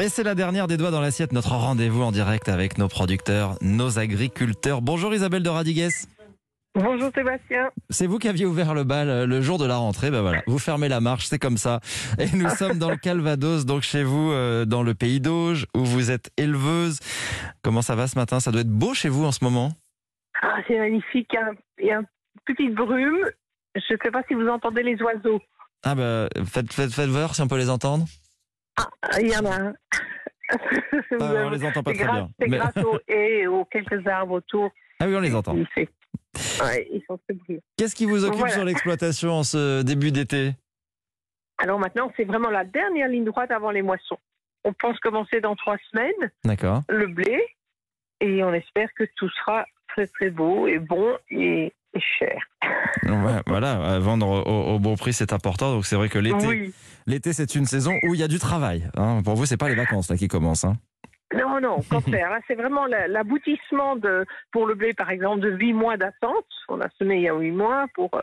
Et c'est la dernière des doigts dans l'assiette, notre rendez-vous en direct avec nos producteurs, nos agriculteurs. Bonjour Isabelle de Radigues. Bonjour Sébastien. C'est vous qui aviez ouvert le bal euh, le jour de la rentrée, ben voilà, vous fermez la marche, c'est comme ça. Et nous sommes dans le Calvados, donc chez vous, euh, dans le pays d'Auge, où vous êtes éleveuse. Comment ça va ce matin? Ça doit être beau chez vous en ce moment? Ah, c'est magnifique. Il y a- il y a une petite brume. Je ne sais pas si vous entendez les oiseaux. Ah ben, faites, faites, faites voir si on peut les entendre. Ah, il y en a un. Ah, on les entend pas très grâce, bien. C'est Mais- grâce aux haies et aux quelques arbres autour. Ah oui, on les entend. Ouais, ils sont. Qu'est-ce qui vous occupe Voilà. sur l'exploitation en ce début d'été? Alors maintenant, c'est vraiment la dernière ligne droite avant les moissons. On pense commencer dans trois semaines D'accord. le blé et on espère que tout sera très très beau et bon et, et cher. Ouais, voilà, euh, vendre au, au bon prix, c'est important. Donc c'est vrai que l'été, Oui. l'été, c'est une saison où il y a du travail. hein. Pour vous, c'est pas les vacances là qui commencent. hein. Non, non, contraire. Là, c'est vraiment la- l'aboutissement de, pour le blé, par exemple, de huit mois d'attente. On a semé il y a huit mois. Pour euh,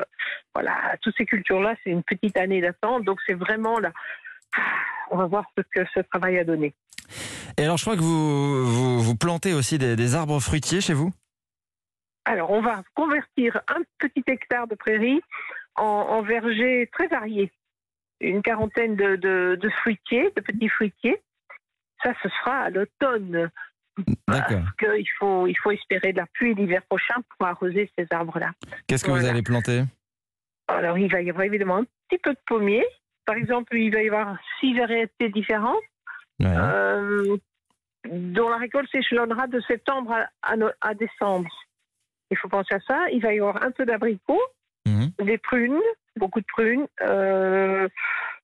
voilà, toutes ces cultures-là, c'est une petite année d'attente. Donc, c'est vraiment là. On va voir ce que ce travail a donné. Et alors, je crois que vous, vous, vous plantez aussi des, des arbres fruitiers chez vous? Alors, on va convertir un petit hectare de prairie en, en verger très varié. Une quarantaine de, de, de fruitiers, de petits fruitiers. Ça, ce sera à l'automne. Parce qu'il faut, il faut espérer de la pluie l'hiver prochain pour arroser ces arbres-là. Qu'est-ce que vous allez planter? Alors, il va y avoir évidemment un petit peu de pommier. Par exemple, il va y avoir six variétés différentes, Ouais. euh, dont la récolte s'échelonnera de septembre à, à no- à décembre. Il faut penser à ça. Il va y avoir un peu d'abricots, Mhm. des prunes, beaucoup de prunes. Euh, euh,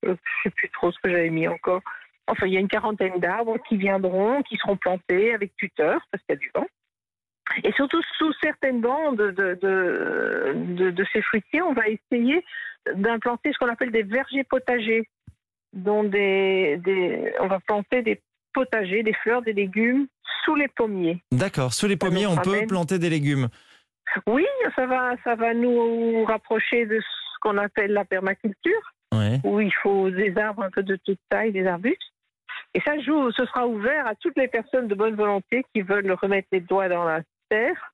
je ne sais plus trop ce que j'avais mis encore. Enfin, il y a une quarantaine d'arbres qui viendront, qui seront plantés avec tuteur, parce qu'il y a du vent. Et surtout, sous certaines bandes de, de, de, de ces fruitiers, on va essayer d'implanter ce qu'on appelle des vergers potagers. Dont des, des, on va planter des potagers, des fleurs, des légumes sous les pommiers. D'accord. Sous les pommiers, on peut planter des légumes. Oui, ça va, ça va nous rapprocher de ce qu'on appelle la permaculture, Ouais. où il faut des arbres un peu de toute taille, des arbustes. Et ça joue, ce sera ouvert à toutes les personnes de bonne volonté qui veulent remettre les doigts dans la terre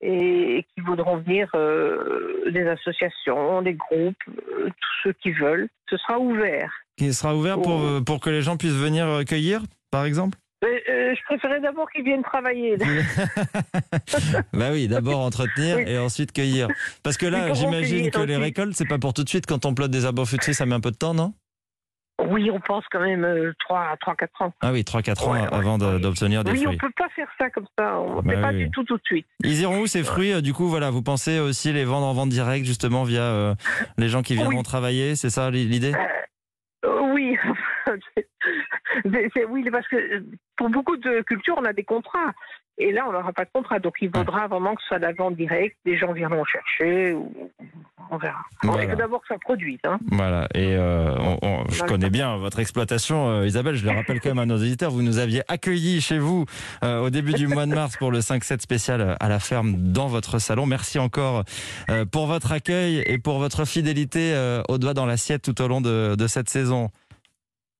et qui voudront venir euh, des associations, des groupes, euh, tous ceux qui veulent. Ce sera ouvert. Qui sera ouvert pour, Oh. pour que les gens puissent venir euh, cueillir, par exemple? Mais, euh, je préférais d'abord qu'ils viennent travailler. Bah oui, d'abord entretenir Oui. et ensuite cueillir. Parce que là, j'imagine que les récoltes, c'est pas pour tout de suite. Quand on plante des arbres fruitiers, ça met un peu de temps, non? Oui, on pense quand même euh, 3 3 4 ans. Ah oui, 3-4 ans Ouais, ouais, avant de- d'obtenir des Oui, on fruits. peut pas faire ça comme ça. On Bah fait pas du tout tout de suite. Ils iront où ces fruits? Euh, Du coup, voilà, vous pensez aussi les vendre en vente directe, justement, via euh, les gens qui viendront travailler C'est ça l'idée? C'est- oui, parce que euh, pour beaucoup de cultures, on a des contrats. Et là, on n'aura pas de contrat. Donc, il faudra vraiment que ce soit de la vente directe. Des gens viendront chercher. Ou... On verra. Voilà. Il faut d'abord que ça produise. Hein. Voilà, et euh, on- on- je Voilà. connais bien votre exploitation, euh, Isabelle, je le rappelle quand même à nos auditeurs, vous nous aviez accueillis chez vous euh, au début du mois de mars pour le 5-7 spécial à la ferme dans votre salon. Merci encore pour votre accueil et pour votre fidélité au doigt dans l'assiette tout au long de, de cette saison.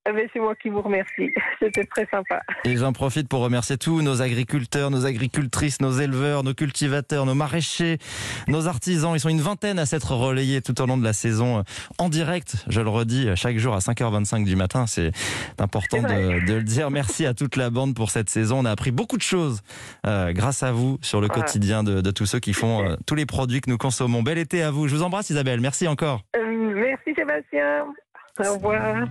Eh ben, C'est moi qui vous remercie. C'était très sympa. Et j'en profite pour remercier tous nos agriculteurs, nos agricultrices, nos éleveurs, nos cultivateurs, nos maraîchers, nos artisans. Ils sont une vingtaine à s'être relayés tout au long de la saison euh, en direct. Je le redis, chaque jour à 5h25 du matin. C'est important de, de le dire. Merci à toute la bande pour cette saison. On a appris beaucoup de choses euh, grâce à vous sur le Voilà. quotidien de, de tous ceux qui font euh, tous les produits que nous consommons. Bel été à vous. Je vous embrasse Isabelle. Merci encore. Euh, merci Sébastien. Au revoir.